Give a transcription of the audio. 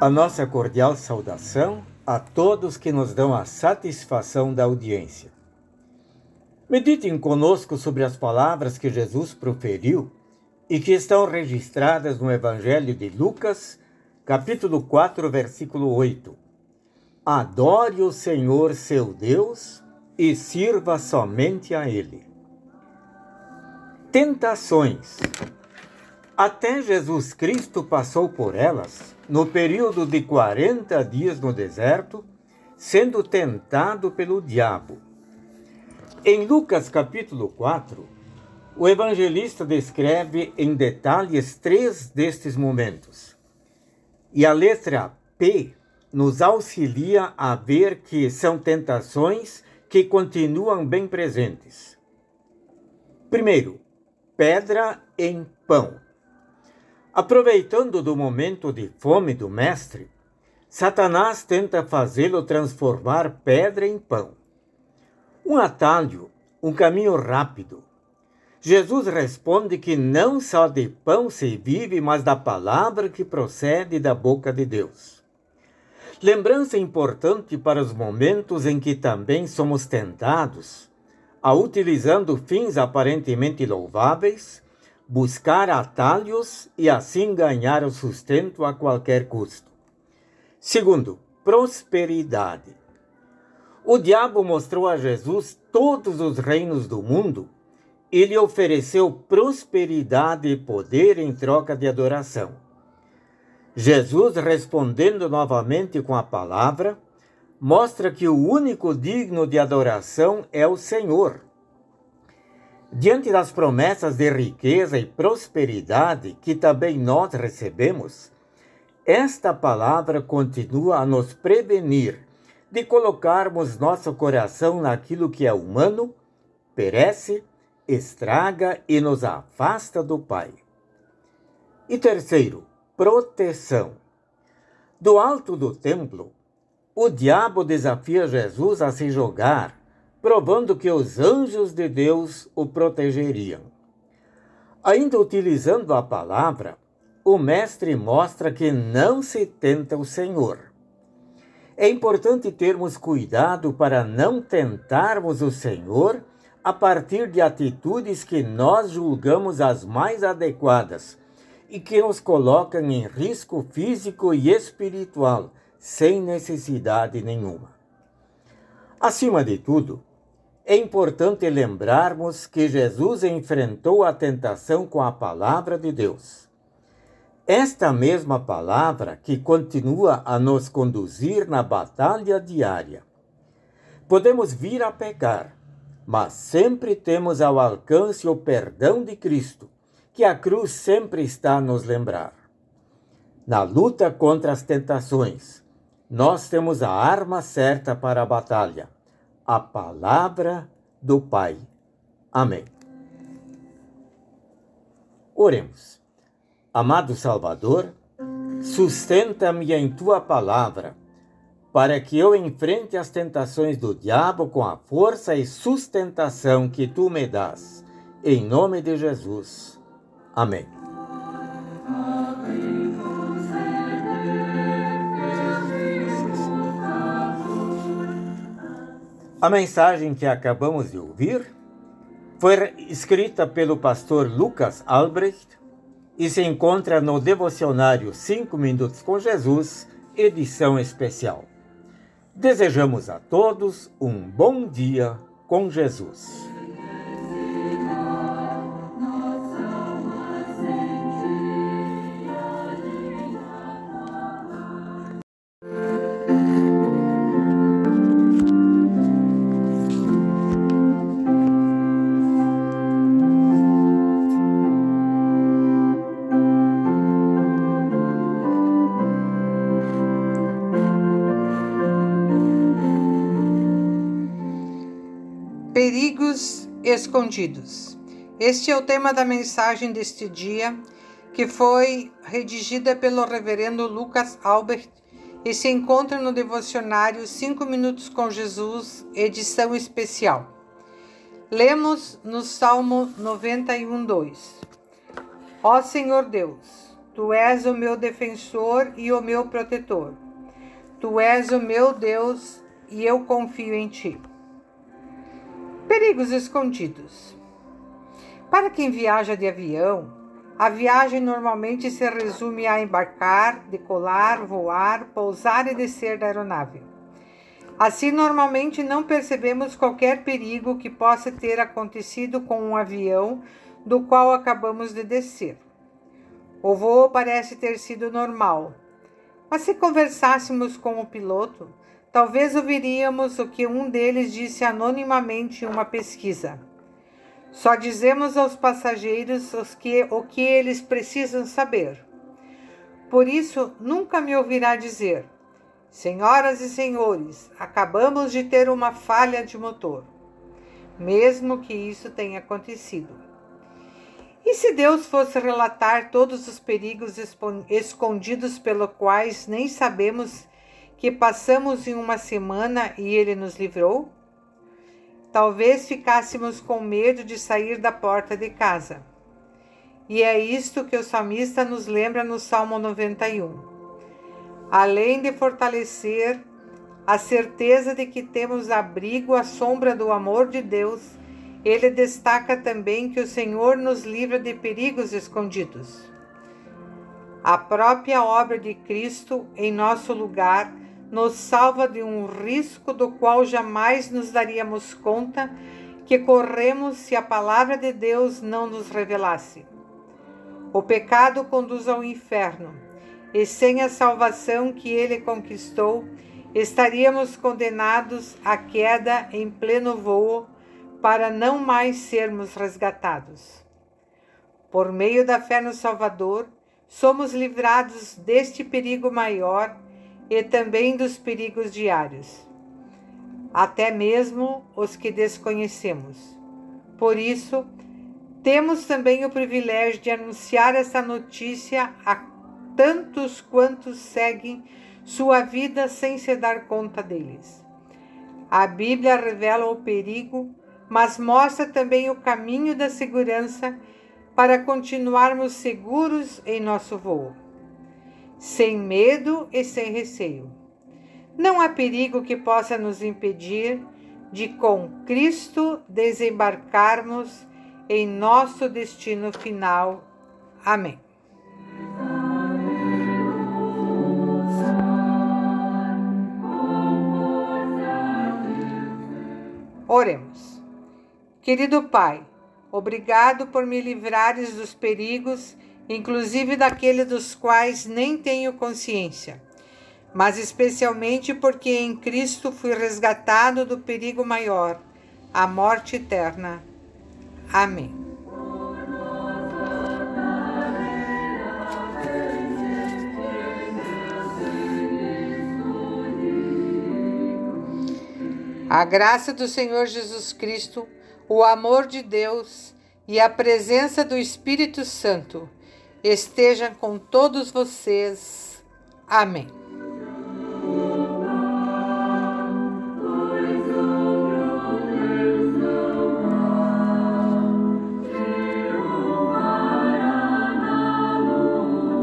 A nossa cordial saudação a todos que nos dão a satisfação da audiência. Meditem conosco sobre as palavras que Jesus proferiu e que estão registradas no Evangelho de Lucas, capítulo 4, versículo 8. Adore o Senhor seu Deus e sirva somente a Ele. Tentações. Até Jesus Cristo passou por elas no período de 40 dias no deserto, sendo tentado pelo diabo. Em Lucas capítulo 4, o evangelista descreve em detalhes três destes momentos. E a letra P nos auxilia a ver que são tentações que continuam bem presentes. Primeiro, pedra em pão. Aproveitando do momento de fome do mestre, Satanás tenta fazê-lo transformar pedra em pão. Um atalho, um caminho rápido. Jesus responde que não só de pão se vive, mas da palavra que procede da boca de Deus. Lembrança importante para os momentos em que também somos tentados a, utilizando fins aparentemente louváveis, buscar atalhos e assim ganhar o sustento a qualquer custo. Segundo, prosperidade. O diabo mostrou a Jesus todos os reinos do mundo e lhe ofereceu prosperidade e poder em troca de adoração. Jesus, respondendo novamente com a palavra, mostra que o único digno de adoração é o Senhor Diante das promessas de riqueza e prosperidade que também nós recebemos, esta palavra continua a nos prevenir de colocarmos nosso coração naquilo que é humano, perece, estraga e nos afasta do Pai. E terceiro, proteção. Do alto do templo, o diabo desafia Jesus a se jogar provando que os anjos de Deus o protegeriam. Ainda utilizando a palavra, o Mestre mostra que não se tenta o Senhor. É importante termos cuidado para não tentarmos o Senhor a partir de atitudes que nós julgamos as mais adequadas e que nos colocam em risco físico e espiritual, sem necessidade nenhuma. Acima de tudo, é importante lembrarmos que Jesus enfrentou a tentação com a palavra de Deus. Esta mesma palavra que continua a nos conduzir na batalha diária. Podemos vir a pecar, mas sempre temos ao alcance o perdão de Cristo, que a cruz sempre está a nos lembrar. Na luta contra as tentações, nós temos a arma certa para a batalha a palavra do Pai. Amém. Oremos. Amado Salvador, sustenta-me em tua palavra, para que eu enfrente as tentações do diabo com a força e sustentação que tu me dás. Em nome de Jesus. Amém. A mensagem que acabamos de ouvir foi escrita pelo pastor Lucas Albrecht e se encontra no devocionário 5 Minutos com Jesus, edição especial. Desejamos a todos um bom dia com Jesus. Perigos escondidos. Este é o tema da mensagem deste dia, que foi redigida pelo reverendo Lucas Albert e se encontra no devocionário 5 minutos com Jesus, edição especial. Lemos no Salmo 91:2. Ó Senhor Deus, Tu és o meu defensor e o meu protetor. Tu és o meu Deus e eu confio em ti. Perigos escondidos. Para quem viaja de avião, a viagem normalmente se resume a embarcar, decolar, voar, pousar e descer da aeronave. Assim, normalmente não percebemos qualquer perigo que possa ter acontecido com um avião do qual acabamos de descer. O voo parece ter sido normal, mas se conversássemos com o piloto, talvez ouviríamos o que um deles disse anonimamente em uma pesquisa. Só dizemos aos passageiros os que, o que eles precisam saber. Por isso, nunca me ouvirá dizer: Senhoras e senhores, acabamos de ter uma falha de motor. Mesmo que isso tenha acontecido. E se Deus fosse relatar todos os perigos escondidos pelos quais nem sabemos que passamos em uma semana e Ele nos livrou? Talvez ficássemos com medo de sair da porta de casa. E é isto que o salmista nos lembra no Salmo 91. Além de fortalecer a certeza de que temos abrigo à sombra do amor de Deus, ele destaca também que o Senhor nos livra de perigos escondidos. A própria obra de Cristo em nosso lugar nos salva de um risco do qual jamais nos daríamos conta que corremos se a palavra de Deus não nos revelasse. O pecado conduz ao inferno, e sem a salvação que ele conquistou, estaríamos condenados à queda em pleno voo para não mais sermos resgatados. Por meio da fé no Salvador, somos livrados deste perigo maior e também dos perigos diários, até mesmo os que desconhecemos. Por isso, temos também o privilégio de anunciar essa notícia a tantos quantos seguem sua vida sem se dar conta deles. A Bíblia revela o perigo, mas mostra também o caminho da segurança para continuarmos seguros em nosso voo sem medo e sem receio. Não há perigo que possa nos impedir de, com Cristo, desembarcarmos em nosso destino final. Amém. Oremos. Querido Pai, obrigado por me livrares dos perigos inclusive daquele dos quais nem tenho consciência, mas especialmente porque em Cristo fui resgatado do perigo maior, a morte eterna. Amém. A graça do Senhor Jesus Cristo, o amor de Deus e a presença do Espírito Santo esteja com todos vocês. Amém.